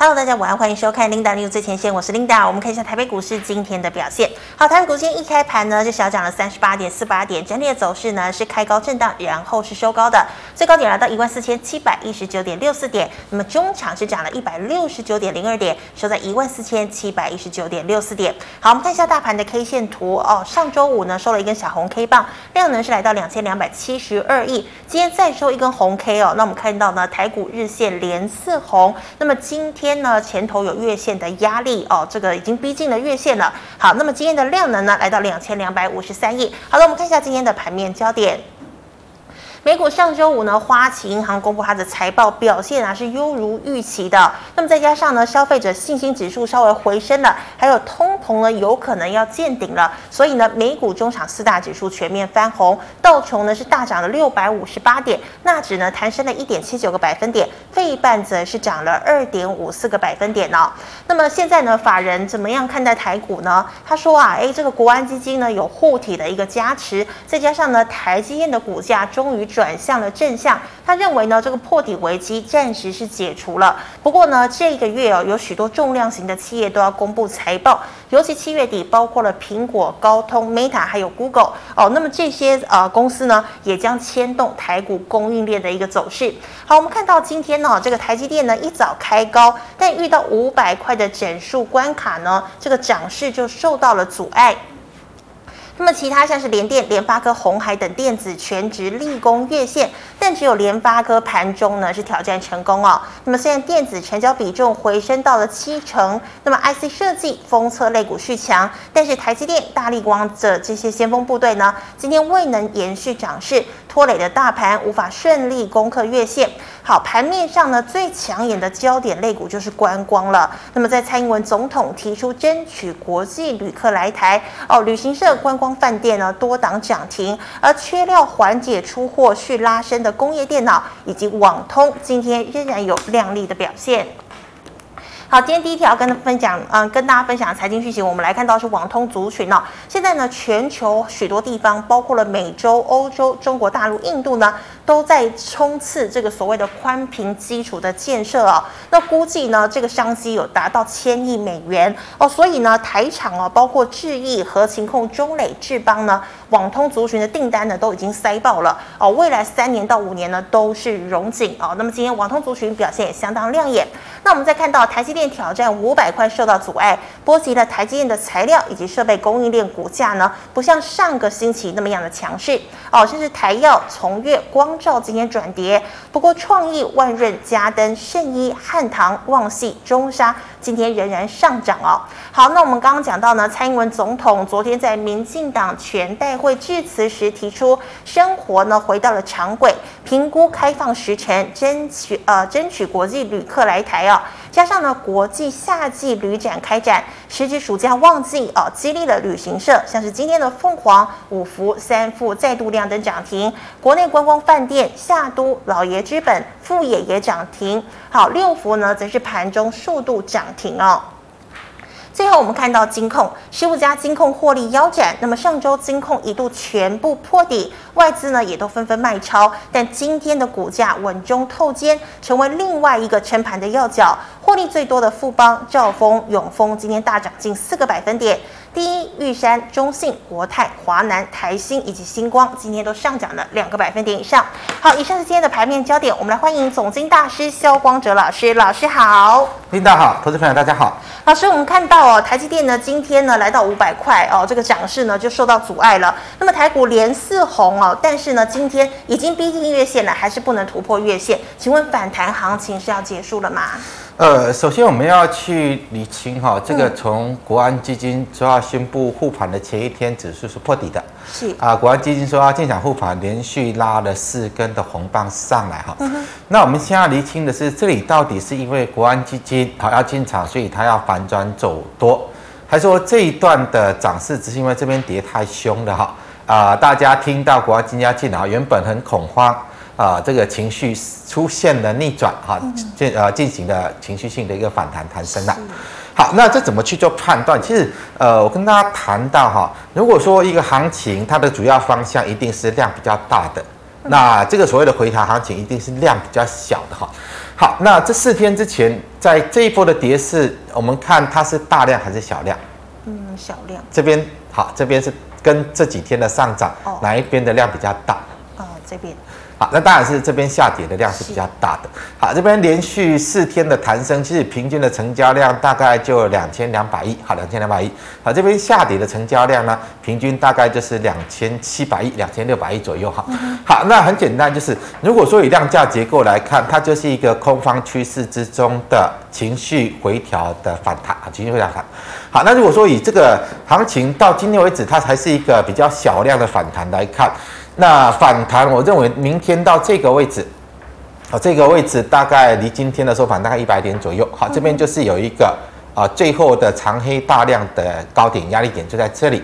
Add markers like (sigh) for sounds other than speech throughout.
Hello，大家晚安，欢迎收看 Linda 六最前线，我是 Linda。我们看一下台北股市今天的表现。好，台北股今天一开盘呢，就小涨了三十八点四八点，整体的走势呢是开高震荡，然后是收高的，最高点来到一万四千七百一十九点六四点。那么中场是涨了一百六十九点零二点，收在一万四千七百一十九点六四点。好，我们看一下大盘的 K 线图哦，上周五呢收了一根小红 K 棒，量能是来到两千两百七十二亿，今天再收一根红 K 哦，那我们看到呢台股日线连四红，那么今天天呢前头有月线的压力哦，这个已经逼近了月线了。好，那么今天的量能呢来到两千两百五十三亿。好了，我们看一下今天的盘面焦点。美股上周五呢，花旗银行公布它的财报表现啊是优如预期的。那么再加上呢，消费者信心指数稍微回升了，还有通膨呢有可能要见顶了，所以呢，美股中场四大指数全面翻红，道琼呢是大涨了六百五十八点，纳指呢弹升了一点七九个百分点，费半则是涨了二点五四个百分点哦。那么现在呢，法人怎么样看待台股呢？他说啊，诶，这个国安基金呢有护体的一个加持，再加上呢，台积电的股价终于。转向了正向，他认为呢，这个破底危机暂时是解除了。不过呢，这个月哦，有许多重量型的企业都要公布财报，尤其七月底，包括了苹果、高通、Meta 还有 Google 哦。那么这些呃公司呢，也将牵动台股供应链的一个走势。好，我们看到今天呢，这个台积电呢一早开高，但遇到五百块的整数关卡呢，这个涨势就受到了阻碍。那么其他像是联电、联发科、鸿海等电子全值立功月线，但只有联发科盘中呢是挑战成功哦。那么现在电子成交比重回升到了七成，那么 IC 设计、封测类股续强，但是台积电、大力光的这些先锋部队呢，今天未能延续涨势，拖累的大盘无法顺利攻克月线。好，盘面上呢，最抢眼的焦点类股就是观光了。那么，在蔡英文总统提出争取国际旅客来台哦，旅行社、观光饭店呢多档涨停，而缺料缓解出货续拉升的工业电脑以及网通，今天仍然有亮丽的表现。好，今天第一条跟分享，嗯，跟大家分享财经讯息，我们来看到是网通族群哦。现在呢，全球许多地方，包括了美洲、欧洲、中国大陆、印度呢，都在冲刺这个所谓的宽频基础的建设哦。那估计呢，这个商机有达到千亿美元哦。所以呢，台厂哦，包括智毅、和勤控、中磊、智邦呢，网通族群的订单呢都已经塞爆了哦。未来三年到五年呢都是荣景哦。那么今天网通族群表现也相当亮眼。那我们再看到台积电挑战五百块受到阻碍，波及了台积电的材料以及设备供应链股价呢，不像上个星期那么样的强势哦。甚至台燿、崇越、光照今天转跌，不过创意、万润、嘉登、圣一、汉唐、旺系、中沙今天仍然上涨哦。好，那我们刚刚讲到呢，蔡英文总统昨天在民进党全代会致辞时提出，生活呢回到了常轨，评估开放时程，争取呃争取国际旅客来台哦。加上呢，国际夏季旅展开展，时值暑假旺季哦，激励了旅行社，像是今天的凤凰、五福、三富再度亮灯涨停，国内观光饭店夏都、老爷之本、富野也涨停，好，六福呢则是盘中数度涨停哦。最后，我们看到金控十五家金控获利腰斩。那么上周金控一度全部破底，外资呢也都纷纷卖超。但今天的股价稳中透坚，成为另外一个撑盘的要角。获利最多的富邦、兆丰、永丰今天大涨近四个百分点。第一，玉山、中信、国泰、华南、台新以及星光今天都上涨了两个百分点以上。好，以上是今天的盘面焦点。我们来欢迎总经大师萧光哲老师，老师好。领导好，投资朋友大家好。老师，我们看到哦，台积电呢今天呢来到五百块哦，这个涨势呢就受到阻碍了。那么台股连四红哦，但是呢今天已经逼近月线了，还是不能突破月线。请问反弹行情是要结束了吗？呃，首先我们要去理清哈，这个从国安基金说要宣布护盘的前一天，指数是破底的。是啊，国安基金说要进场护盘，连续拉了四根的红棒上来哈。嗯。那我们现在要厘清的是，这里到底是因为国安基金好要进场，所以它要反转走多，还是说这一段的涨势只是因为这边跌太凶了哈？啊，大家听到国安基金要进来，原本很恐慌。啊，这个情绪出现了逆转，哈，进呃进行了情绪性的一个反弹弹升了。好，那这怎么去做判断？其实，呃，我跟大家谈到哈，如果说一个行情它的主要方向一定是量比较大的，那这个所谓的回调行情一定是量比较小的哈。好，那这四天之前在这一波的跌势，我们看它是大量还是小量？嗯，小量。这边好，这边是跟这几天的上涨，哦、哪一边的量比较大？哦，这边。好，那当然是这边下跌的量是比较大的。好，这边连续四天的弹升，其实平均的成交量大概就两千两百亿。好，两千两百亿。好，这边下跌的成交量呢，平均大概就是两千七百亿、两千六百亿左右。哈，好，那很简单，就是如果说以量价结构来看，它就是一个空方趋势之中的情绪回调的反弹啊，情绪回调反弹。好，那如果说以这个行情到今天为止，它才是一个比较小量的反弹来看。那反弹，我认为明天到这个位置，啊，这个位置大概离今天的收盘大概一百点左右。好，这边就是有一个啊，最后的长黑大量的高点压力点就在这里。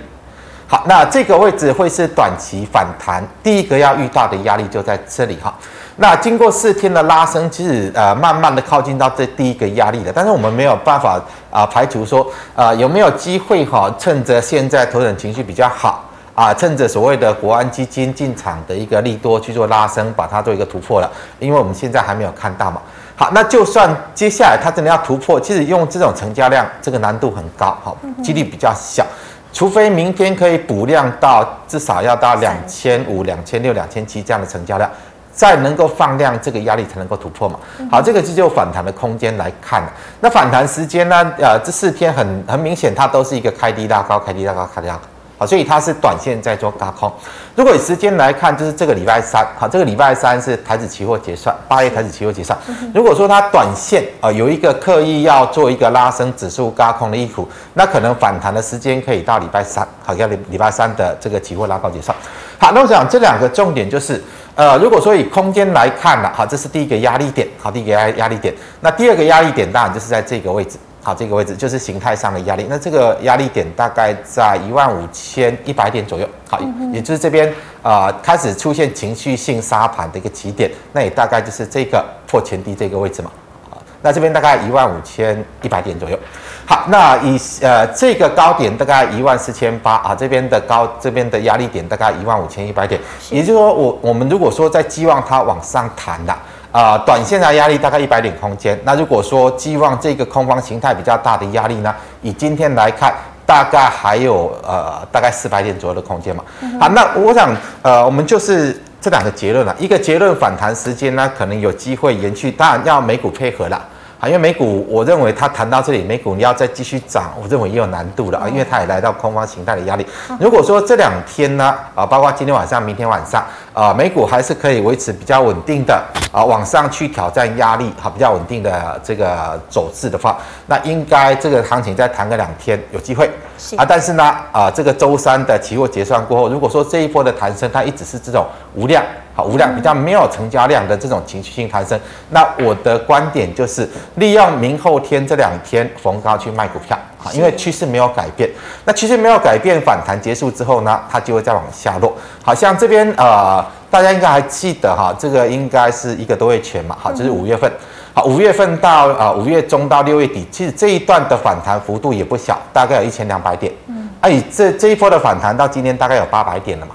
好，那这个位置会是短期反弹第一个要遇到的压力就在这里哈。那经过四天的拉升，其实呃慢慢的靠近到这第一个压力了，但是我们没有办法啊排除说啊有没有机会哈，趁着现在投资人情绪比较好。啊，趁着所谓的国安基金进场的一个利多去做拉升，把它做一个突破了。因为我们现在还没有看到嘛。好，那就算接下来它真的要突破，其实用这种成交量，这个难度很高，好，几率比较小。除非明天可以补量到至少要到两千五、两千六、两千七这样的成交量，再能够放量，这个压力才能够突破嘛。好，这个就就反弹的空间来看。那反弹时间呢？呃，这四天很很明显，它都是一个开低拉高，开低拉高，开低拉高。好，所以它是短线在做高空。如果以时间来看，就是这个礼拜三，好，这个礼拜三是台指期货结算，八月台指期货结算。如果说它短线啊、有一个刻意要做一个拉升指数高空的意图，那可能反弹的时间可以到礼拜三，好，要礼礼拜三的这个期货拉高结算。好，那我想这两个重点就是，呃，如果说以空间来看了，好，这是第一个压力点，好，第一个压压力点。那第二个压力点当然就是在这个位置。好，这个位置就是形态上的压力。那这个压力点大概在一万五千一百点左右。好，也就是这边啊、呃、开始出现情绪性杀盘的一个起点。那也大概就是这个破前低这个位置嘛。好，那这边大概一万五千一百点左右。好，那以呃这个高点大概一万四千八啊，这边的高这边的压力点大概一万五千一百点。也就是说我，我我们如果说在寄望它往上弹的。啊、呃，短线的压力大概一百点空间。那如果说寄望这个空方形态比较大的压力呢，以今天来看，大概还有呃大概四百点左右的空间嘛。嗯、好，那我想呃，我们就是这两个结论了。一个结论，反弹时间呢可能有机会延续，当然要美股配合了。因为美股，我认为它谈到这里，美股你要再继续涨，我认为也有难度了啊，因为它也来到空方形态的压力。如果说这两天呢，啊，包括今天晚上、明天晚上，啊，美股还是可以维持比较稳定的啊，往上去挑战压力，哈，比较稳定的这个走势的话，那应该这个行情再谈个两天有机会啊。但是呢，啊，这个周三的期货结算过后，如果说这一波的弹升它一直是这种无量。好，无量比较没有成交量的这种情绪性弹升，那我的观点就是利用明后天这两天逢高去卖股票，好，因为趋势没有改变。那趋势没有改变，反弹结束之后呢，它就会再往下落。好像这边呃，大家应该还记得哈，这个应该是一个多月前嘛，好，就是五月份。好，五月份到啊五月中到六月底，其实这一段的反弹幅度也不小，大概有一千两百点。嗯，哎，这这一波的反弹到今天大概有八百点了嘛。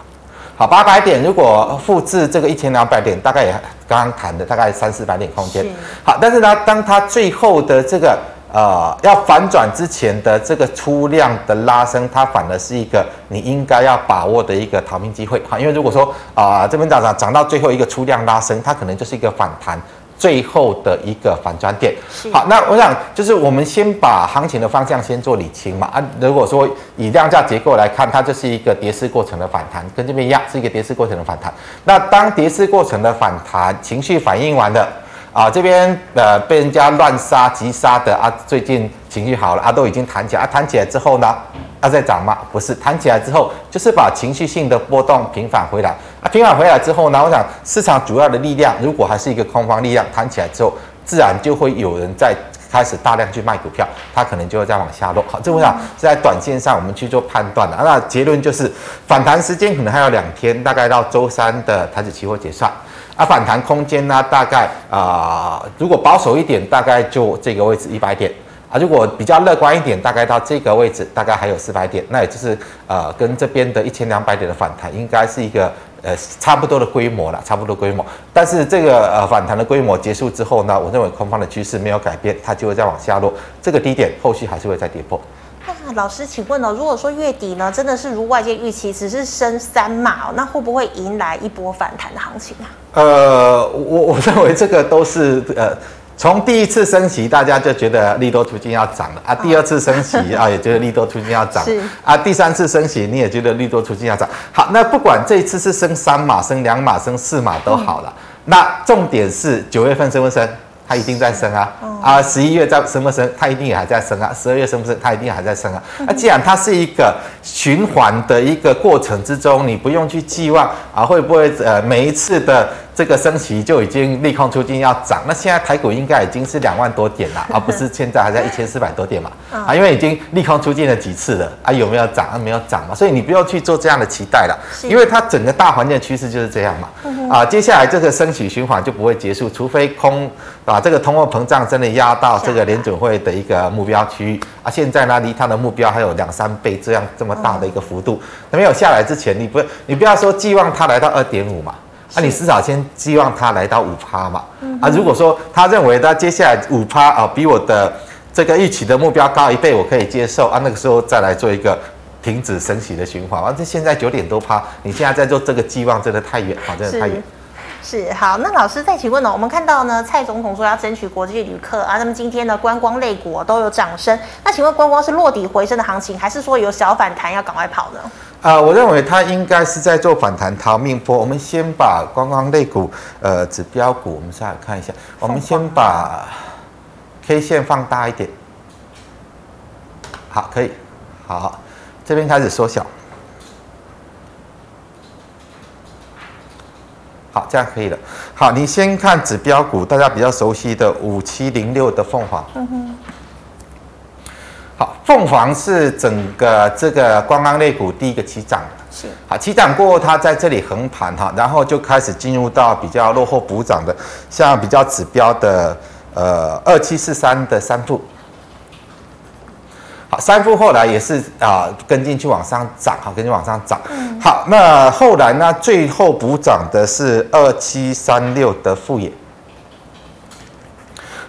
好，八百点如果复制这个一千两百点，大概也刚刚谈的大概三四百点空间。好，但是呢，当它最后的这个呃要反转之前的这个出量的拉升，它反而是一个你应该要把握的一个逃命机会。好，因为如果说啊、呃、这边涨涨涨到最后一个出量拉升，它可能就是一个反弹。最后的一个反转点，好，那我想就是我们先把行情的方向先做理清嘛。啊，如果说以量价结构来看，它就是一个跌势过程的反弹，跟这边一样是一个跌势过程的反弹。那当跌势过程的反弹情绪反应完了啊，这边呃被人家乱杀急杀的啊，最近情绪好了啊，都已经弹起来啊，弹起来之后呢？它、啊、在涨吗？不是，弹起来之后就是把情绪性的波动平反回来啊。平反回来之后呢，我想市场主要的力量如果还是一个空方力量，弹起来之后，自然就会有人在开始大量去卖股票，它可能就会再往下落。好，这我想是在短线上我们去做判断的。那结论就是反弹时间可能还有两天，大概到周三的台指期货结算。啊，反弹空间呢，大概啊、如果保守一点，大概就这个位置一百点。啊，如果比较乐观一点，大概到这个位置，大概还有四百点，那也就是呃，跟这边的一千两百点的反弹，应该是一个呃差不多的规模了，差不多规模。但是这个呃反弹的规模结束之后呢，我认为空方的趋势没有改变，它就会再往下落。这个低点后续还是会再跌破。那老师，请问呢、哦，如果说月底呢真的是如外界预期，只是升三码哦，那会不会迎来一波反弹的行情啊？呃，我我认为这个都是呃。从第一次升息，大家就觉得利多出尽要涨了啊；第二次升息啊，也觉得利多出尽要涨 (laughs) 啊；第三次升息，你也觉得利多出尽要涨。好，那不管这一次是升三码、升两码、升四码都好了。那重点是九月份升不升？它一定在升啊！啊，十一月在升不升？它一定也还在升啊！十二月升不升？它一定还在升啊！那既然它是一个循环的一个过程之中，你不用去寄望啊，会不会呃每一次的。这个升息就已经利空出尽要涨，那现在台股应该已经是两万多点了，(laughs) 而不是现在还在一千四百多点嘛？(laughs) 啊，因为已经利空出尽了几次了啊，有没有涨？啊，没有涨嘛，所以你不要去做这样的期待了，因为它整个大环境的趋势就是这样嘛。啊，接下来这个升息循环就不会结束，除非空把这个通货膨胀真的压到这个联准会的一个目标区域啊，现在呢离它的目标还有两三倍这样这么大的一个幅度，那没有下来之前，你不你不要说寄望它来到二点五嘛。那、啊、你至少先希望它来到五趴嘛？啊，如果说他认为他接下来五趴啊，比我的这个预期的目标高一倍，我可以接受啊，那个时候再来做一个停止升息的循环。啊，这现在九点多趴，你现在在做这个寄望真的太远啊，真的太远。是好，那老师再请问呢？我们看到呢，蔡总统说要争取国际旅客啊，那么今天呢，观光类股都有涨升。那请问观光是落底回升的行情，还是说有小反弹要赶快跑呢？啊、我认为它应该是在做反弹逃命波。我们先把观光类股呃指标股，我们下来看一下。我们先把 K 线放大一点，好，可以，好，这边开始缩小。好，这样可以了。好，你先看指标股，大家比较熟悉的五七零六的凤凰。好，凤凰是整个这个观光类股第一个起涨。是。好，起涨过后，它在这里横盘哈，然后就开始进入到比较落后补涨的，像比较指标的呃二七四三的三富。好，三富后来也是啊，跟进去往上涨，哈，跟进往上涨。嗯。好，那后来呢，最后补涨的是二七三六的富野。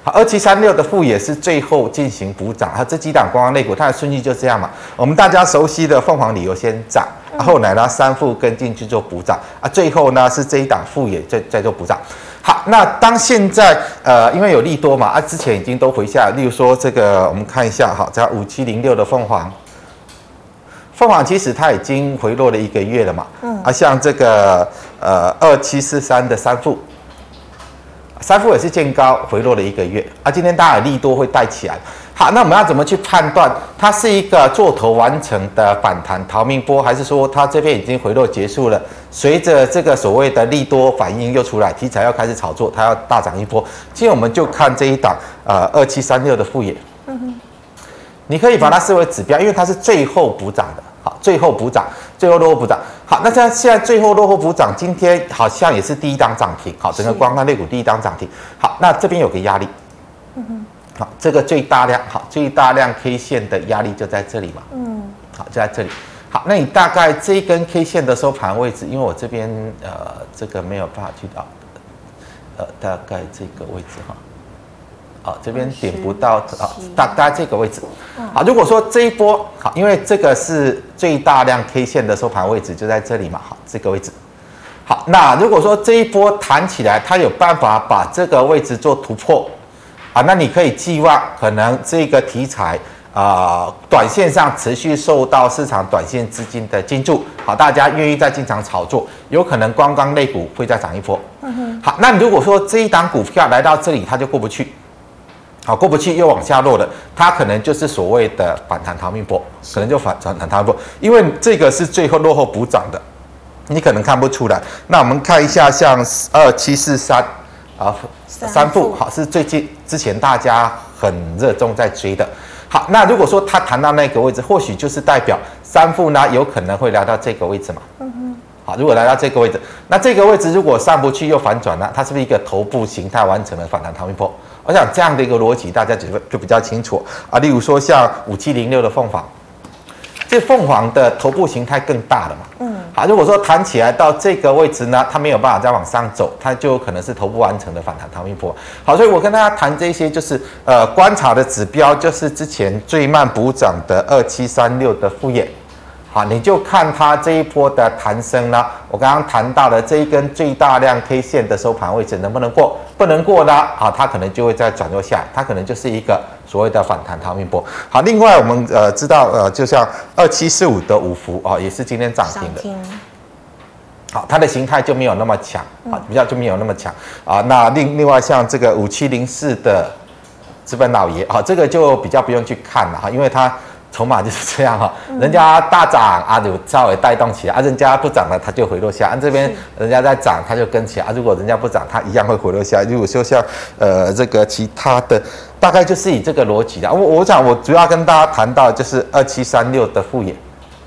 好，二七三六的富也是最后进行补涨。它这几档观光类股，它的顺序就这样嘛。我们大家熟悉的凤凰旅游先涨，后来呢，三富跟进去做补涨啊，最后呢是这一档富也在在做补涨。好，那当现在呃，因为有利多嘛，啊，之前已经都回下来，例如说这个，我们看一下，好，这五七零六的凤凰，凤凰其实它已经回落了一个月了嘛，嗯，啊，像这个呃二七四三的三富，三富也是见高回落了一个月，啊，今天大家有利多会带起来。好，那我们要怎么去判断它是一个做头完成的反弹逃命波，还是说它这边已经回落结束了？随着这个所谓的利多反应又出来，题材要开始炒作，它要大涨一波。今天我们就看这一档，呃，二七三六的副业。嗯哼。你可以把它视为指标，因为它是最后补涨的。好，最后补涨，最后落后补涨。好，那现在最后落后补涨，今天好像也是第一档涨停。好，整个光大类股第一档涨停。好，那这边有个压力。嗯哼。好，这个最大量好，最大量 K 线的压力就在这里嘛。嗯，好，就在这里。好，那你大概这一根 K 线的收盘位置，因为我这边呃这个没有办法去到，呃大概这个位置哈。好，这边顶不到啊，大大概这个位置。好，如果说这一波好，因为这个是最大量 K 线的收盘位置就在这里嘛。好，这个位置。好，那如果说这一波弹起来，它有办法把这个位置做突破。啊，那你可以寄望可能这个题材啊、呃，短线上持续受到市场短线资金的进驻，好，大家愿意再进场炒作，有可能观光类股会再涨一波。嗯哼。好，那如果说这一档股票来到这里，它就过不去，好，过不去又往下落了，它可能就是所谓的反弹逃命波，可能就反反弹逃命波，因为这个是最后落后补涨的，你可能看不出来。那我们看一下，像二七四三。啊，三副好是最近之前大家很热衷在追的。好，那如果说它弹到那个位置，或许就是代表三副呢有可能会来到这个位置嘛。嗯哼。好，如果来到这个位置，那这个位置如果上不去又反转了，它是不是一个头部形态完成了反弹逃命波？我想这样的一个逻辑大家就就比较清楚啊。例如说像五七零六的凤凰，这凤凰的头部形态更大了嘛。嗯。好，如果说弹起来到这个位置呢，它没有办法再往上走，它就可能是头部完成的反弹逃命波。好，所以我跟大家谈这些，就是呃观察的指标，就是之前最慢补涨的二七三六的富野。好，你就看它这一波的弹升呢，我刚刚谈到了这一根最大量 K 线的收盘位置能不能过？不能过呢？好，它可能就会再转弱下来，它可能就是一个所谓的反弹逃命波。好，另外我们呃知道呃，就像二七四五的五福啊，也是今天涨停的。好，它的形态就没有那么强啊，比较就没有那么强啊。那另另外像这个五七零四的资本老爷啊，这个就比较不用去看了哈，因为它。筹码就是这样哈，人家大涨啊，就稍微带动起来啊，人家不涨了，它就回落下。按这边人家在涨，它就跟起来啊。如果人家不涨，它一样会回落下。如果说像呃这个其他的，大概就是以这个逻辑的。我我想我主要跟大家谈到就是二七三六的富野，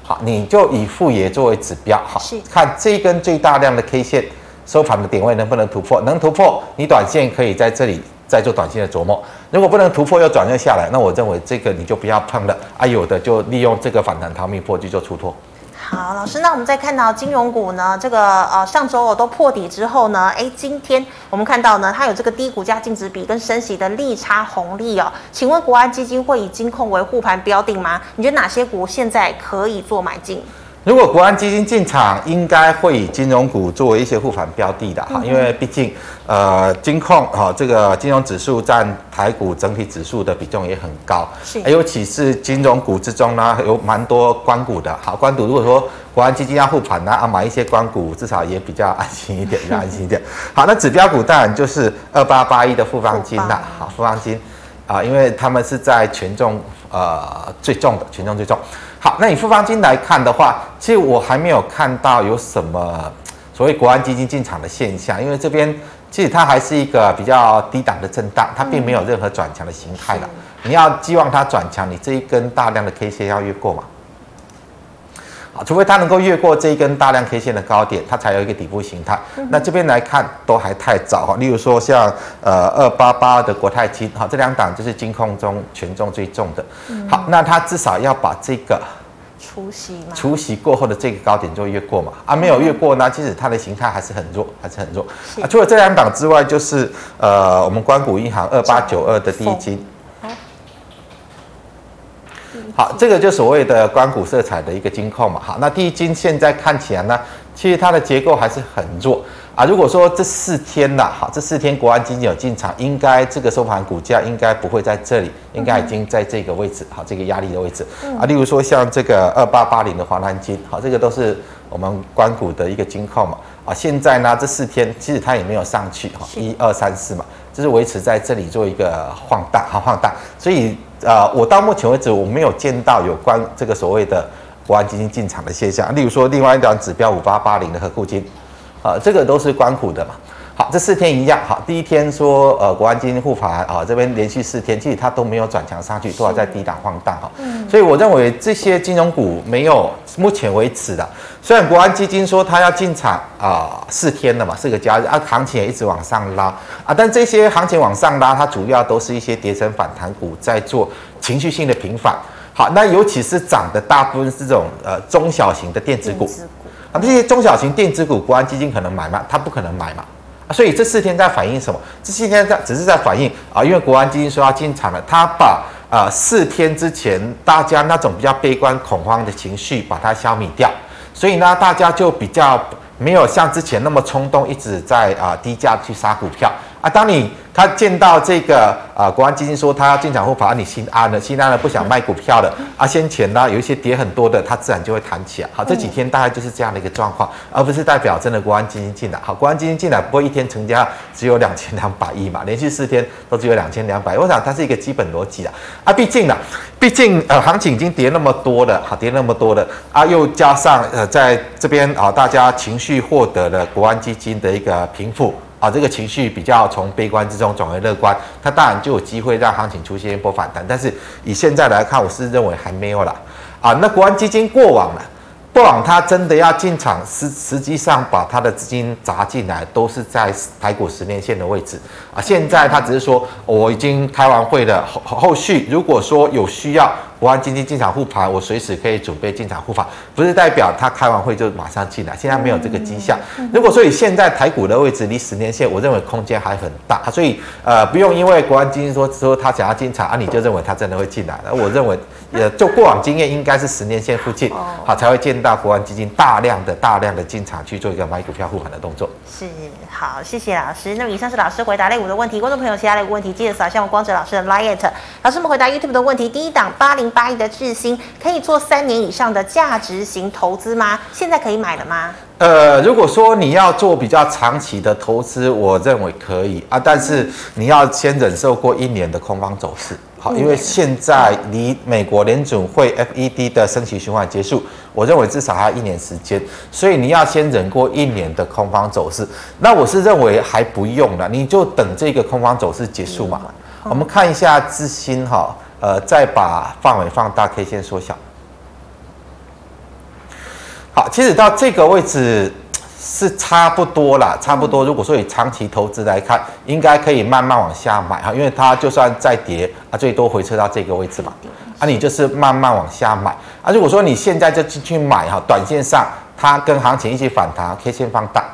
好，你就以富野作为指标，好，看这一根最大量的 K 线收盘的点位能不能突破，能突破，你短线可以在这里。再做短线的琢磨，如果不能突破又转弱下来，那我认为这个你就不要碰了啊。有的就利用这个反弹逃命波去做出脱。好，老师，那我们再看到金融股呢，这个呃上周我都破底之后呢，哎，今天我们看到呢，它有这个低股价净值比跟升息的利差红利哦。请问国安基金会以金控为护盘标定吗？你觉得哪些股现在可以做买进？如果国安基金进场，应该会以金融股作为一些护盘标的的哈，因为毕竟呃金控哈这个金融指数占台股整体指数的比重也很高，是，尤其是金融股之中呢有蛮多官股的，好官股如果说国安基金要护盘呢啊买一些官股，至少也比较安心一点，比较安心一点。好，那指标股当然就是二八八一的富邦金啦，好富邦金啊，因为他们是在权重呃最重的权重最重。好，那你复方金来看的话，其实我还没有看到有什么所谓国安基金进场的现象，因为这边其实它还是一个比较低档的震荡，它并没有任何转强的形态了。你要寄望它转强，你这一根大量的 K 线要越过嘛？啊，除非它能够越过这一根大量 K 线的高点，它才有一个底部形态。那这边来看都还太早哈。例如说像呃二八八的国泰金，哈，这两档就是金控中权重最重的。好，那它至少要把这个除夕嘛，除夕过后的这个高点就越过嘛。啊，没有越过呢，其实它的形态还是很弱，还是很弱。啊，除了这两档之外，就是呃我们关谷银行二八九二的第一金。好，这个就所谓的光谷色彩的一个金控嘛。好，那第一金现在看起来呢，其实它的结构还是很弱啊。如果说这四天呐，好，这四天国安基金有进场，应该这个收盘股价应该不会在这里，应该已经在这个位置，好，这个压力的位置啊。例如说像这个二八八零的华南金，好，这个都是我们官股的一个金控嘛。啊，现在呢这四天其实它也没有上去哈，一二三四嘛，就是维持在这里做一个晃荡，哈晃荡，所以。呃，我到目前为止我没有见到有关这个所谓的国安基金进场的现象。例如说，另外一张指标五八八零的合库金，啊、这个都是关股的嘛。好，这四天一样。好，第一天说呃国安基金护盘啊，这边连续四天其实它都没有转强上去，都还在低档晃荡哈。嗯。所以我认为这些金融股没有目前为止的，虽然国安基金说它要进场啊、呃、四天了嘛，四个交易日啊，行情也一直往上拉啊，但这些行情往上拉，它主要都是一些跌升反弹股在做情绪性的平反。好，那尤其是涨的大部分是这种呃中小型的电子股，电子股啊，这些中小型电子股国安基金可能买吗？它不可能买嘛。所以这四天在反映什么？这四天在只是在反映啊，因为国安基金说要进场了，他把啊四天之前大家那种比较悲观恐慌的情绪把它消灭掉，所以呢，大家就比较没有像之前那么冲动，一直在啊低价去杀股票啊。当你他见到这个啊，国安基金说他要进场护盘，你心安了，心安了，不想卖股票了啊。先前呢有一些跌很多的，它自然就会弹起来。好，这几天大概就是这样的一个状况，而不是代表真的国安基金进来。好，国安基金进来，不会一天成交只有两千两百亿嘛，连续四天都只有两千两百亿，我想它是一个基本逻辑啊。啊，毕竟呢，毕竟呃行情已经跌那么多了，好，跌那么多了啊，又加上呃在这边啊，大家情绪获得了国安基金的一个平复。啊，这个情绪比较从悲观之中转为乐观，它当然就有机会让行情出现一波反弹。但是以现在来看，我是认为还没有了。啊，那国安基金过往了，过往它真的要进场，实实际上把它的资金砸进来，都是在台股十年线的位置。啊，现在它只是说我已经开完会了，后后续如果说有需要。国安基金进场护盘，我随时可以准备进场护盘，不是代表他开完会就马上进来，现在没有这个迹象。如果说以现在台股的位置离十年线，我认为空间还很大，所以呃不用因为国安基金说说他想要进场啊，你就认为他真的会进来。而我认为，也，就过往经验，应该是十年线附近，好才会见到国安基金大量的大量的进场去做一个买股票护盘的动作。是，好，谢谢老师。那么以上是老师回答类股的问题，观众朋友其他类股问题记得扫一下我光哲老师的 LINE。老师们回答 YouTube 的问题，第一档八零八一的智新可以做三年以上的价值型投资吗？现在可以买了吗？呃，如果说你要做比较长期的投资，我认为可以啊，但是你要先忍受过一年的空方走势。好，因为现在离美国联准会 FED 的升息循环结束，我认为至少还要一年时间，所以你要先忍过一年的空方走势。那我是认为还不用了，你就等这个空方走势结束嘛。我们看一下资新哈，呃，再把范围放大，K 线缩小。好，其实到这个位置。是差不多啦，差不多。如果说以长期投资来看，应该可以慢慢往下买哈，因为它就算再跌啊，最多回撤到这个位置嘛。啊，你就是慢慢往下买啊。如果说你现在就进去买哈，短线上它跟行情一起反弹，，K 线放大。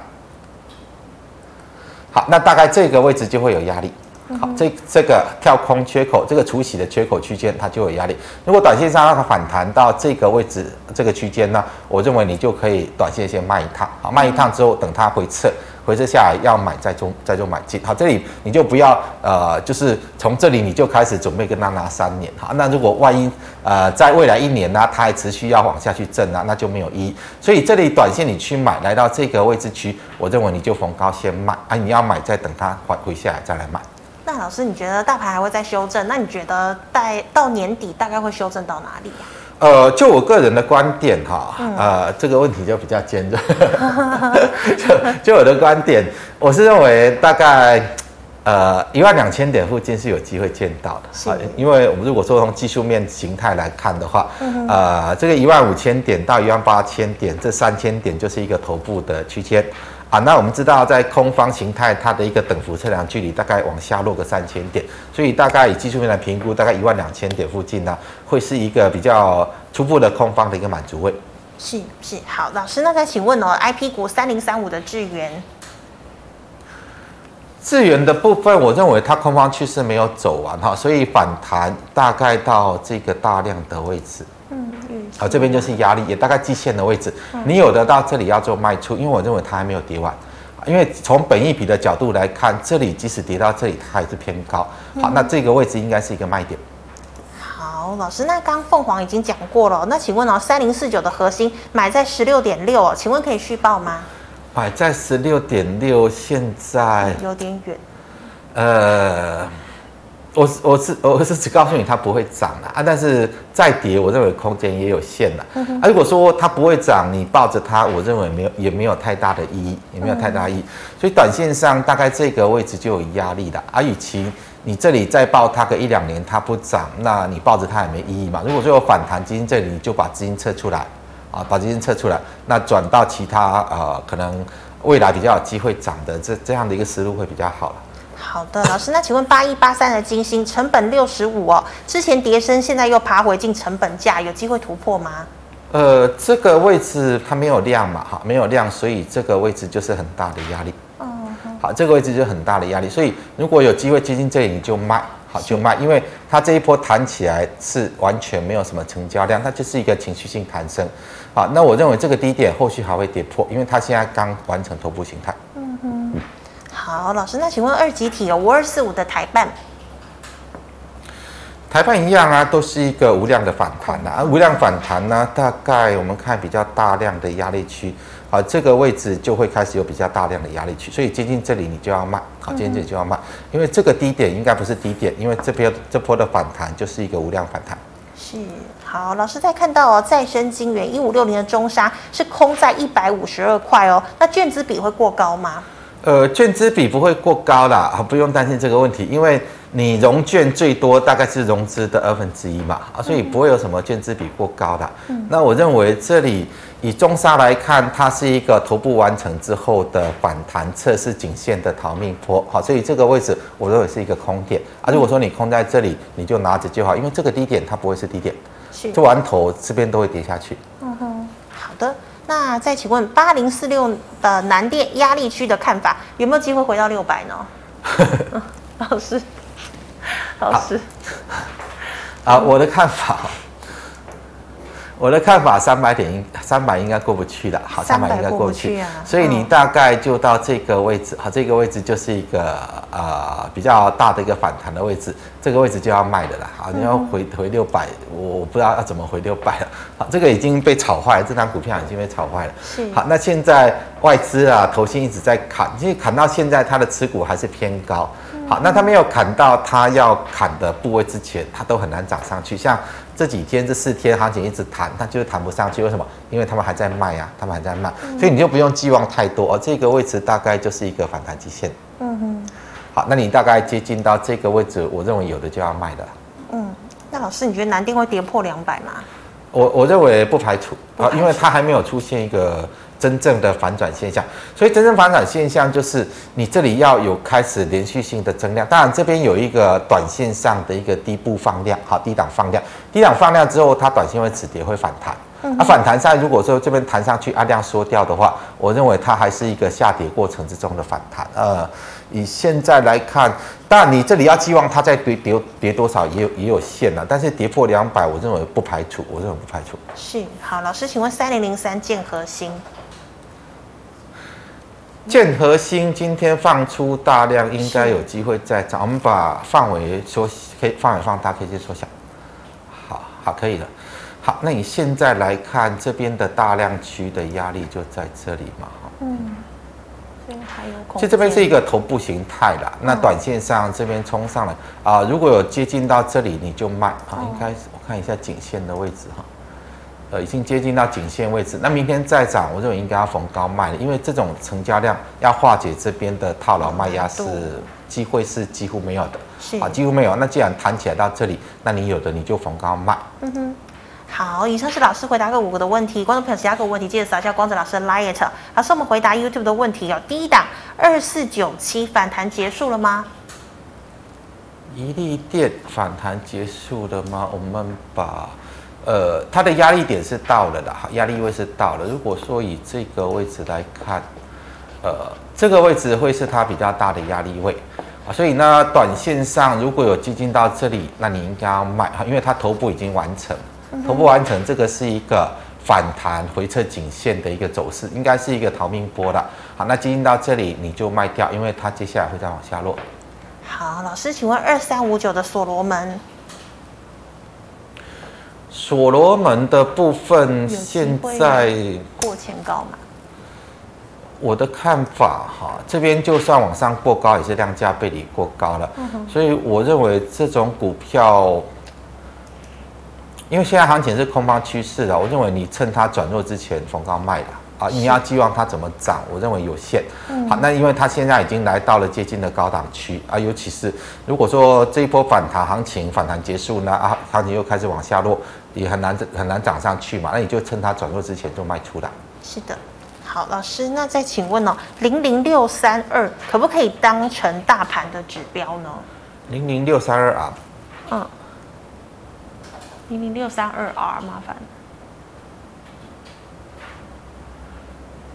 好，那大概这个位置就会有压力。好，这这个跳空缺口，这个除息的缺口区间，它就有压力。如果短线上让它反弹到这个位置，这个区间呢，我认为你就可以短线先卖一趟。好，卖一趟之后，等它回撤，回撤下来要买再中再做买进。好，这里你就不要呃，就是从这里你就开始准备跟它拿三年。好，那如果万一呃在未来一年呢，它还持续要往下去震啊，那就没有意义。所以这里短线你去买，来到这个位置区，我认为你就逢高先卖啊，你要买再等它回回下来再来买。那老师，你觉得大盘还会再修正？那你觉得带到年底大概会修正到哪里啊？呃，就我个人的观点哈，嗯、呃，这个问题就比较尖锐。(laughs) 就就我的观点，我是认为大概呃一万两千点附近是有机会见到的。是、呃。因为我们如果说从技术面形态来看的话，呃，这个一万五千点到一万八千点，这三千点就是一个头部的区间。啊，那我们知道，在空方形态，它的一个等幅测量距离大概往下落个三千点，所以大概以技术面来评估，大概一万两千点附近呢，会是一个比较初步的空方的一个满足位。是是，好，老师，那再请问哦，I P 股三零三五的智源，智源的部分，我认为它空方趋势没有走完哈，所以反弹大概到这个大量的位置。好，这边就是压力，也大概季线的位置。你有的到这里要做卖出，因为我认为它还没有跌完。因为从本益比的角度来看，这里即使跌到这里，它还是偏高。好，那这个位置应该是一个卖点。好，老师，那刚凤凰已经讲过了，那请问哦，三零四九的核心买在十六点六哦，请问可以续报吗？买在十六点六，现在有点远。呃。我是我是我是只告诉你它不会涨了啊，但是再跌，我认为空间也有限了。啊，如果说它不会涨，你抱着它，我认为没有也没有太大的意义，也没有太大意义。所以短线上大概这个位置就有压力了啊。与其你这里再抱它个一两年，它不涨，那你抱着它也没意义嘛。如果说有反弹基金这里，你就把资金撤出来啊，把资金撤出来，那转到其他呃可能未来比较有机会涨的这这样的一个思路会比较好了。好的，老师，那请问八一八三的金星成本六十五哦，之前跌升，现在又爬回进成本价，有机会突破吗？呃，这个位置它没有量嘛，哈，没有量，所以这个位置就是很大的压力。哦，好，这个位置就很大的压力，所以如果有机会接近这里，你就卖，好就卖，因为它这一波弹起来是完全没有什么成交量，它就是一个情绪性弹升。好，那我认为这个低点后续还会跌破，因为它现在刚完成头部形态。好，老师，那请问二级体有五二四五的台办，台办一样啊，都是一个无量的反弹啊，无量反弹呢，大概我们看比较大量的压力区，啊，这个位置就会开始有比较大量的压力区，所以接近这里你就要卖，好，接近这里就要卖，因为这个低点应该不是低点，因为这边这波的反弹就是一个无量反弹。是，好，老师在看到哦，再生晶圆一五六零的中沙是空在一百五十二块哦，那卷资比会过高吗？呃，券资比不会过高啦，啊，不用担心这个问题，因为你融券最多大概是融资的二分之一嘛，啊，所以不会有什么券资比过高的。嗯，那我认为这里以中沙来看，它是一个头部完成之后的反弹测试颈线的逃命坡，好，所以这个位置我认为是一个空点啊。如果说你空在这里，你就拿着就好，因为这个低点它不会是低点。做完头这边都会跌下去。嗯哼，好的。那再请问八零四六的南电压力区的看法，有没有机会回到六百呢？(laughs) 老师，老师，啊，我的看法。我的看法，三百点应三百应该过不去的，好，三百应该过不去，啊、所以你大概就到这个位置，好，这个位置就是一个呃比较大的一个反弹的位置，这个位置就要卖的了，好，你要回回六百，我不知道要怎么回六百了，好，这个已经被炒坏了，这张股票已经被炒坏了，是，好，那现在外资啊，投信一直在砍，因为砍到现在它的持股还是偏高，好，那它没有砍到它要砍的部位之前，它都很难涨上去，像。这几天这四天行情一直弹，它就是弹不上去。为什么？因为他们还在卖啊，他们还在卖，所以你就不用寄望太多。而这个位置大概就是一个反弹极限。嗯哼。好，那你大概接近到这个位置，我认为有的就要卖的。嗯，那老师，你觉得南电会跌破两百吗？我我认为不排除啊，因为它还没有出现一个。真正的反转现象，所以真正反转现象就是你这里要有开始连续性的增量。当然这边有一个短线上的一个低部放量，好，低档放量，低档放量之后，它短线会止跌会反弹。嗯，啊，反弹上如果说这边弹上去，按量缩掉的话，我认为它还是一个下跌过程之中的反弹。呃，以现在来看，当然你这里要寄望它再跌跌跌多少也有也有限了，但是跌破两百，我认为不排除，我认为不排除。是，好，老师，请问三零零三建和兴。建和兴今天放出大量，应该有机会再涨。我们把范围缩，可以范围放大，可以先缩小。好好，可以了。好，那你现在来看这边的大量区的压力就在这里嘛？哈，嗯，这边还有空。其实这边是一个头部形态啦。那短线上这边冲上来啊，如果有接近到这里，你就卖啊。应该我看一下颈线的位置哈。呃，已经接近到颈线位置，那明天再涨，我认为应该要逢高卖了，因为这种成交量要化解这边的套牢卖压是机会是几乎没有的，是啊，几乎没有。那既然弹起来到这里，那你有的你就逢高卖。嗯哼，好，以上是老师回答个五个的问题，观众朋友其他个问题记得扫一下光子老师的 Light。老师，我们回答 YouTube 的问题有第一档二四九七反弹结束了吗？一利电反弹结束了吗？我们把。呃，它的压力点是到了的，压力位是到了。如果说以这个位置来看，呃，这个位置会是它比较大的压力位啊，所以呢，短线上如果有接近到这里，那你应该要卖哈，因为它头部已经完成，头部完成，这个是一个反弹回撤颈线的一个走势，应该是一个逃命波的。好，那接近到这里你就卖掉，因为它接下来会再往下落。好，老师，请问二三五九的所罗门。所罗门的部分现在过前高嘛？我的看法哈，这边就算往上过高，也是量价背离过高了。所以我认为这种股票，因为现在行情是空方趋势的，我认为你趁它转弱之前逢高卖了。啊，你要寄望它怎么涨？我认为有限。好，那因为它现在已经来到了接近的高档区啊，尤其是如果说这一波反弹行情反弹结束呢，啊，行情又开始往下落，也很难很难涨上去嘛。那你就趁它转弱之前就卖出了。是的，好，老师，那再请问哦，零零六三二可不可以当成大盘的指标呢？零零六三二啊，嗯，零零六三二 R 麻烦。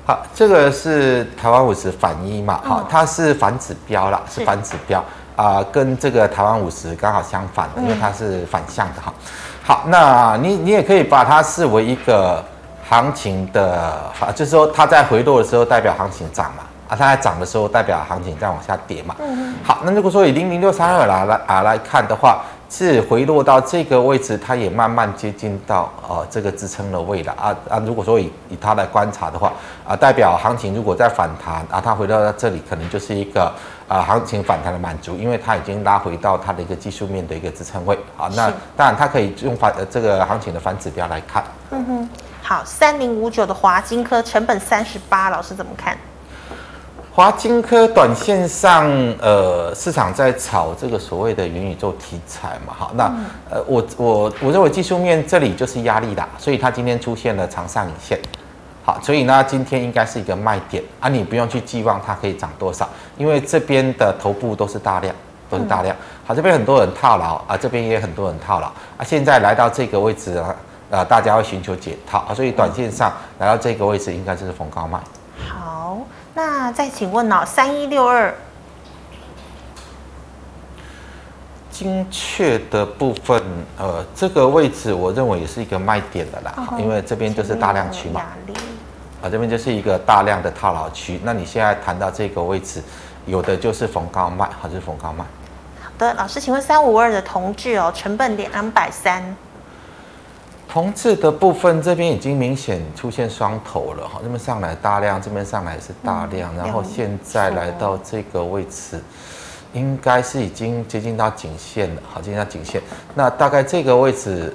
好，这个是台湾五十反一嘛？好，它是反指标啦，是反指标啊、呃，跟这个台湾五十刚好相反的，因为它是反向的哈。好，那你你也可以把它视为一个行情的，就是说它在回落的时候代表行情涨嘛，啊，它在涨的时候代表行情在往下跌嘛。好，那如果说以零零六三二来来啊来看的话。是回落到这个位置，它也慢慢接近到呃这个支撑的位了啊啊！如果说以以它来观察的话啊，代表行情如果在反弹啊，它回到到这里可能就是一个啊行情反弹的满足，因为它已经拉回到它的一个技术面的一个支撑位啊。那当然它可以用反呃这个行情的反指标来看。嗯哼，好，三零五九的华金科成本三十八，老师怎么看？华金科短线上，呃，市场在炒这个所谓的元宇宙题材嘛，哈，那呃，我我我认为技术面这里就是压力啦，所以它今天出现了长上影线，好，所以呢，今天应该是一个卖点啊，你不用去寄望它可以涨多少，因为这边的头部都是大量，都是大量，好，这边很多人套牢啊，这边也很多人套牢啊。现在来到这个位置啊，呃，大家会寻求解套啊，所以短线上来到这个位置，应该就是逢高卖。好，那再请问呢、哦，三一六二。精确的部分，呃，这个位置我认为也是一个卖点的啦，嗯、因为这边就是大量区嘛，啊，这边就是一个大量的套牢区。那你现在谈到这个位置，有的就是逢高卖，还是逢高卖？好的，老师，请问三五二的同志哦，成本两百三，同致的部分这边已经明显出现双头了哈，这边上来大量，这边上来是大量，嗯、然后现在来到这个位置。应该是已经接近到颈线了，好，接近到颈线。那大概这个位置，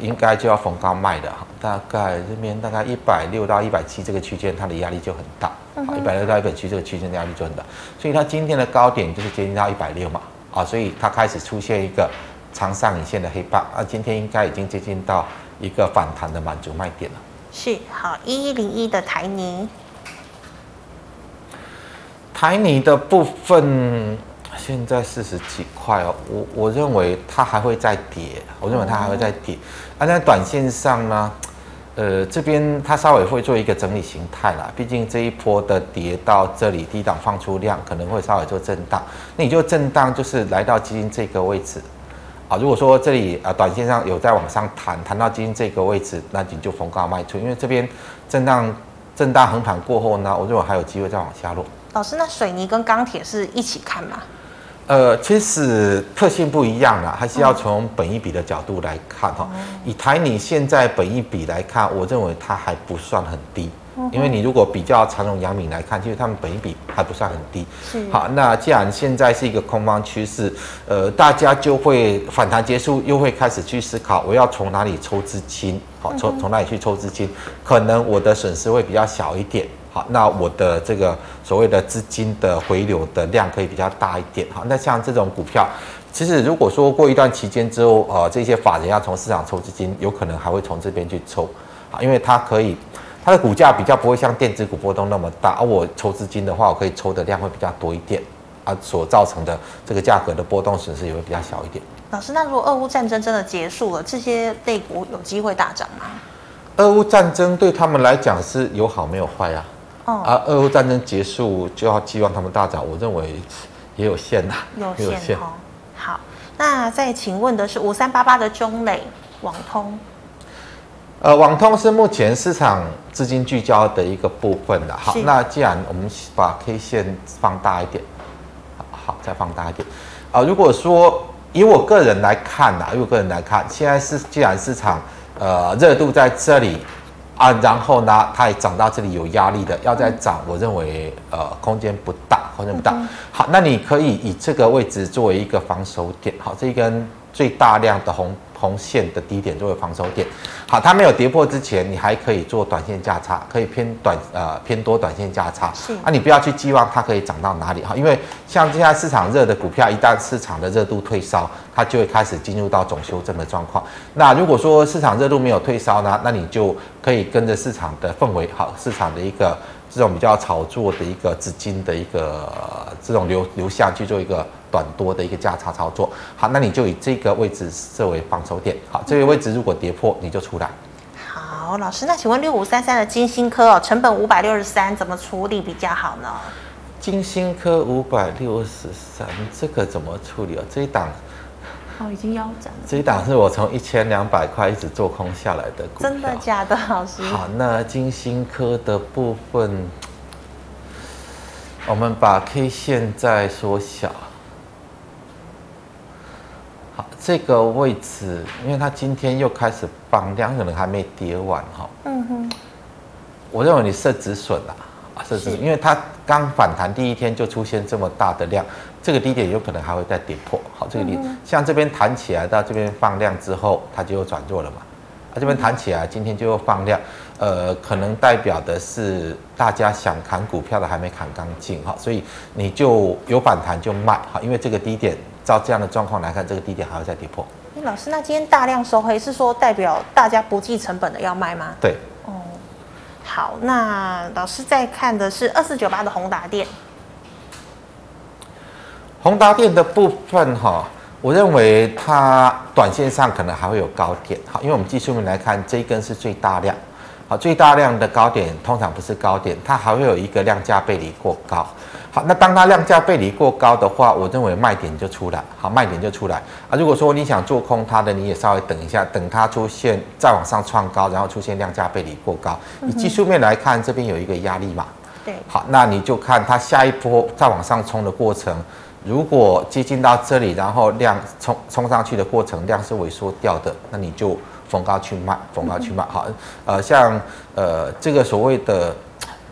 应该就要逢高卖的哈。大概这边大概一百六到一百七这个区间，它的压力就很大。好，一百六到一百七这个区间的压力就很大。所以它今天的高点就是接近到一百六嘛，啊，所以它开始出现一个长上影线的黑棒。啊，今天应该已经接近到一个反弹的满足卖点了。是，好，一一零一的台泥，台泥的部分。现在四十几块哦，我我认为它还会再跌，我认为它还会再跌。而、啊、在短线上呢，呃，这边它稍微会做一个整理形态啦。毕竟这一波的跌到这里，低档放出量可能会稍微做震荡。那你就震荡，就是来到基金这个位置啊。如果说这里啊，短线上有在往上弹，弹到今天这个位置，那你就逢高卖出，因为这边震荡震荡横盘过后呢，我认为还有机会再往下落。老师，那水泥跟钢铁是一起看吗？呃，其实特性不一样啦，还是要从本益比的角度来看哈。以台你现在本益比来看，我认为它还不算很低，因为你如果比较长荣、阳明来看，其实他们本益比还不算很低。好，那既然现在是一个空方趋势，呃，大家就会反弹结束，又会开始去思考，我要从哪里抽资金？好，从从哪里去抽资金？可能我的损失会比较小一点。好，那我的这个所谓的资金的回流的量可以比较大一点。好，那像这种股票，其实如果说过一段期间之后，呃，这些法人要从市场抽资金，有可能还会从这边去抽，啊，因为它可以，它的股价比较不会像电子股波动那么大，而我抽资金的话，我可以抽的量会比较多一点，啊，所造成的这个价格的波动损失也会比较小一点。老师，那如果俄乌战争真的结束了，这些类股有机会大涨吗？俄乌战争对他们来讲是有好没有坏啊？哦、啊，俄乌战争结束就要寄望他们大涨，我认为也有限呐，有限，(laughs) 有限哦。好，那再请问的是五三八八的中磊网通，呃，网通是目前市场资金聚焦的一个部分的。好，那既然我们把 K 线放大一点，好，好，再放大一点。啊、呃，如果说以我个人来看呐，以我个人来看，现在是既然市场呃热度在这里。啊，然后呢，它也涨到这里有压力的，要再涨，我认为呃空间不大，空间不大。嗯、好，那你可以以这个位置作为一个防守点，好，这一根最大量的红。红线的低点作为防守点，好，它没有跌破之前，你还可以做短线价差，可以偏短呃偏多短线价差。是啊，你不要去寄望它可以涨到哪里哈，因为像现在市场热的股票，一旦市场的热度退烧，它就会开始进入到总修正的状况。那如果说市场热度没有退烧呢，那你就可以跟着市场的氛围，好，市场的一个这种比较炒作的一个资金的一个这种流流向去做一个。短多的一个价差操作，好，那你就以这个位置设为防守点，好，这个位置如果跌破，你就出来。好，老师，那请问六五三三的金星科哦，成本五百六十三，怎么处理比较好呢？金星科五百六十三，这个怎么处理啊？这一档哦，已经腰斩了。这一档是我从一千两百块一直做空下来的股票，真的假的，老师？好，那金星科的部分，我们把 K 线再缩小。好，这个位置，因为它今天又开始放量，可能还没跌完哈。嗯哼。我认为你设止损了啊，设止损，因为它刚反弹第一天就出现这么大的量，这个低点有可能还会再跌破。好，这个低点，像这边弹起来到这边放量之后，它就又转弱了嘛。啊，这边弹起来，今天就又放量，呃，可能代表的是大家想砍股票的还没砍干净哈，所以你就有反弹就卖哈，因为这个低点。照这样的状况来看，这个低点还会再跌破。老师，那今天大量收黑是说代表大家不计成本的要卖吗？对。好，那老师在看的是二四九八的宏达电。宏达电的部分哈，我认为它短线上可能还会有高点，好，因为我们技术面来看，这一根是最大量，好，最大量的高点通常不是高点，它还会有一个量价背离过高。好，那当它量价背离过高的话，我认为卖点就出来，好，卖点就出来啊。如果说你想做空它的，你也稍微等一下，等它出现再往上创高，然后出现量价背离过高，以技术面来看，这边有一个压力嘛，对，好，那你就看它下一波再往上冲的过程，如果接近到这里，然后量冲冲上去的过程，量是萎缩掉的，那你就逢高去卖，逢高去卖，好，呃，像呃这个所谓的，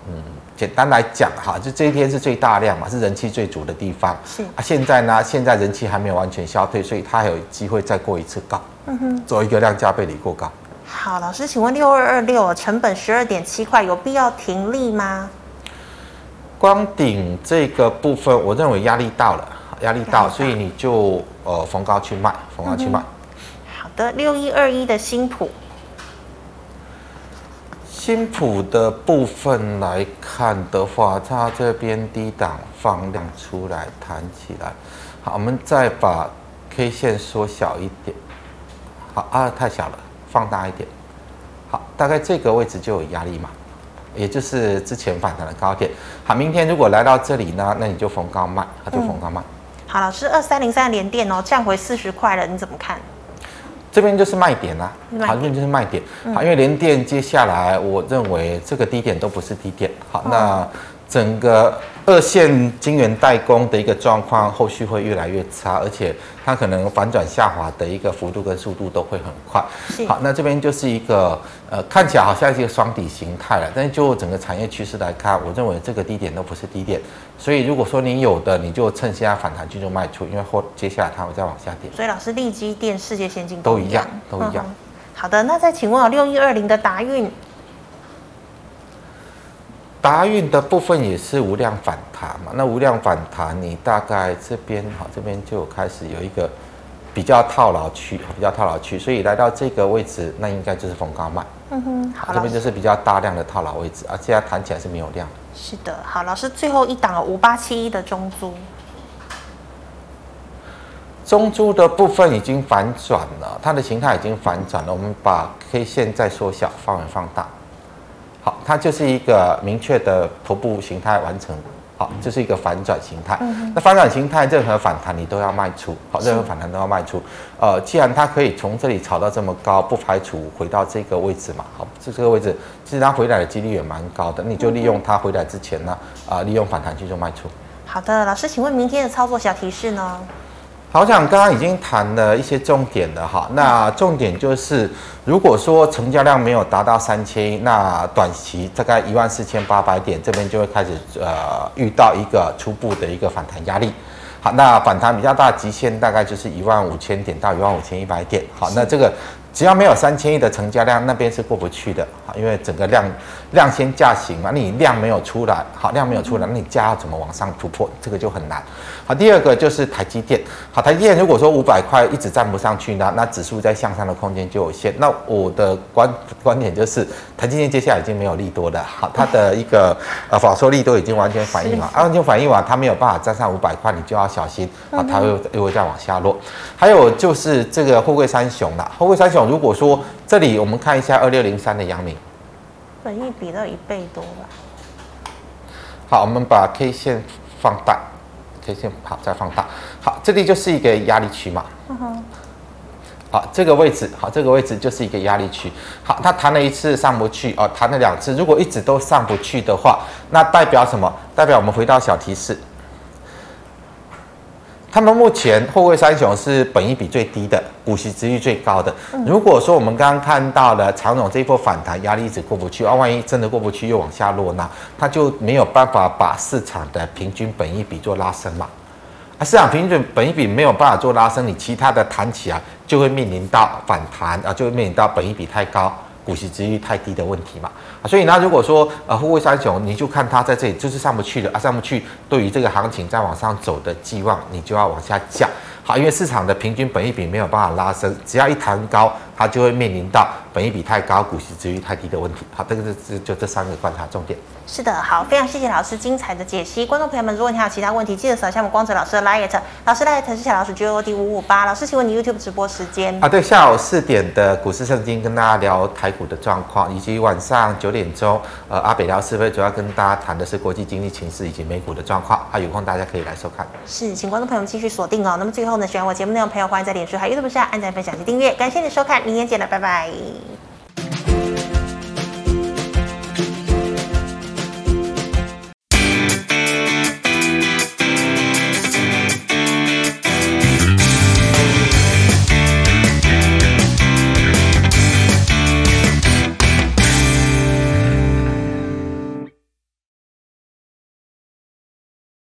嗯。简单来讲哈，就这一天是最大量嘛，是人气最足的地方。是啊，现在呢，现在人气还没有完全消退，所以它还有机会再过一次高。嗯哼，做一个量价背离过高。好，老师，请问六二二六成本十二点七块，有必要停利吗？光顶这个部分，我认为压力到了，压力到，所以你就呃逢高去卖，逢高去卖。好的，六一二一的新普。新普的部分来看的话，它这边低档放量出来弹起来，好，我们再把 K 线缩小一点，好啊，太小了，放大一点，好，大概这个位置就有压力嘛，也就是之前反弹的高点，好，明天如果来到这里呢，那你就逢高卖，它就逢高卖。嗯、好，老师，二三零三连电哦，降回四十块了，你怎么看？这边就是卖点啦，好，这边就是卖点，好，因为连电接下来我认为这个低点都不是低点，好，那整个。二线晶圆代工的一个状况，后续会越来越差，而且它可能反转下滑的一个幅度跟速度都会很快。好，那这边就是一个呃，看起来好像是一个双底形态了，但是就整个产业趋势来看，我认为这个低点都不是低点，所以如果说你有的，你就趁现在反弹去就卖出，因为后接下来它会再往下跌。所以老师，力积电、世界先进都一样，都一样。嗯、好的，那再请问哦，六一二零的达运。达运的部分也是无量反弹嘛，那无量反弹，你大概这边哈，这边就开始有一个比较套牢区，比较套牢区，所以来到这个位置，那应该就是逢高卖。嗯哼，好，这边就是比较大量的套牢位置，而现在弹起来是没有量。是的，好，老师最后一档五八七一的中租，中珠的部分已经反转了，它的形态已经反转了，我们把 K 线再缩小，范围放大。好，它就是一个明确的头部形态完成，好，这、就是一个反转形态。嗯、那反转形态，任何反弹你都要卖出，好，任何反弹都要卖出。呃，既然它可以从这里炒到这么高，不排除回到这个位置嘛。好，这这个位置其实它回来的几率也蛮高的，你就利用它回来之前呢，啊、呃，利用反弹去做卖出。好的，老师，请问明天的操作小提示呢？好，我想刚刚已经谈了一些重点了哈。那重点就是，如果说成交量没有达到三千亿，那短期大概一万四千八百点这边就会开始呃遇到一个初步的一个反弹压力。好，那反弹比较大极限大概就是一万五千点到一万五千一百点。好，那这个。只要没有三千亿的成交量，那边是过不去的啊，因为整个量量先价行嘛，你量没有出来，好，量没有出来，那你价要怎么往上突破？这个就很难。好，第二个就是台积电，好，台积电如果说五百块一直站不上去呢，那指数在向上的空间就有限。那我的观观点就是，台积电接下来已经没有利多了，好，它的一个 (laughs) 呃法说利都已经完全反映了，完全反映完，它没有办法站上五百块，你就要小心啊，它会又会再往下落。还有就是这个富贵三雄啦，富贵三雄。如果说这里我们看一下二六零三的阳明，本益比到一倍多吧。好，我们把 K 线放大，K 线好再放大，好，这里就是一个压力区嘛。嗯哼。好，这个位置好，这个位置就是一个压力区。好，它弹了一次上不去哦，弹了两次，如果一直都上不去的话，那代表什么？代表我们回到小提示。他们目前货柜三雄是本益比最低的，股息值率最高的。如果说我们刚刚看到了长总这一波反弹压力一直过不去，啊，万一真的过不去又往下落呢，他就没有办法把市场的平均本益比做拉升嘛。啊，市场平均本益比没有办法做拉升，你其他的弹起来就会面临到反弹啊，就会面临到本益比太高。股息值率太低的问题嘛，啊，所以呢，如果说呃富贵三雄，你就看它在这里就是上不去的啊，上不去，对于这个行情再往上走的寄望，你就要往下降。好，因为市场的平均本益比没有办法拉升，只要一弹高，它就会面临到本益比太高、股息殖利率太低的问题。好，这个是就这三个观察重点。是的，好，非常谢谢老师精彩的解析。观众朋友们，如果你还有其他问题，记得扫一下我们光泽老师的 LINE，老师 LINE 是小老鼠 G O D 五五八。老师，请问你 YouTube 直播时间？啊，对，下午四点的股市圣经跟大家聊台股的状况，以及晚上九点钟，呃，阿北聊是非主要跟大家谈的是国际经济情势以及美股的状况。啊，有空大家可以来收看。是，请观众朋友们继续锁定哦。那么最后呢，喜欢我节目内容朋友，欢迎在脸书还有 YouTube 上按赞、分享及订阅。感谢你收看，明天见了，拜拜。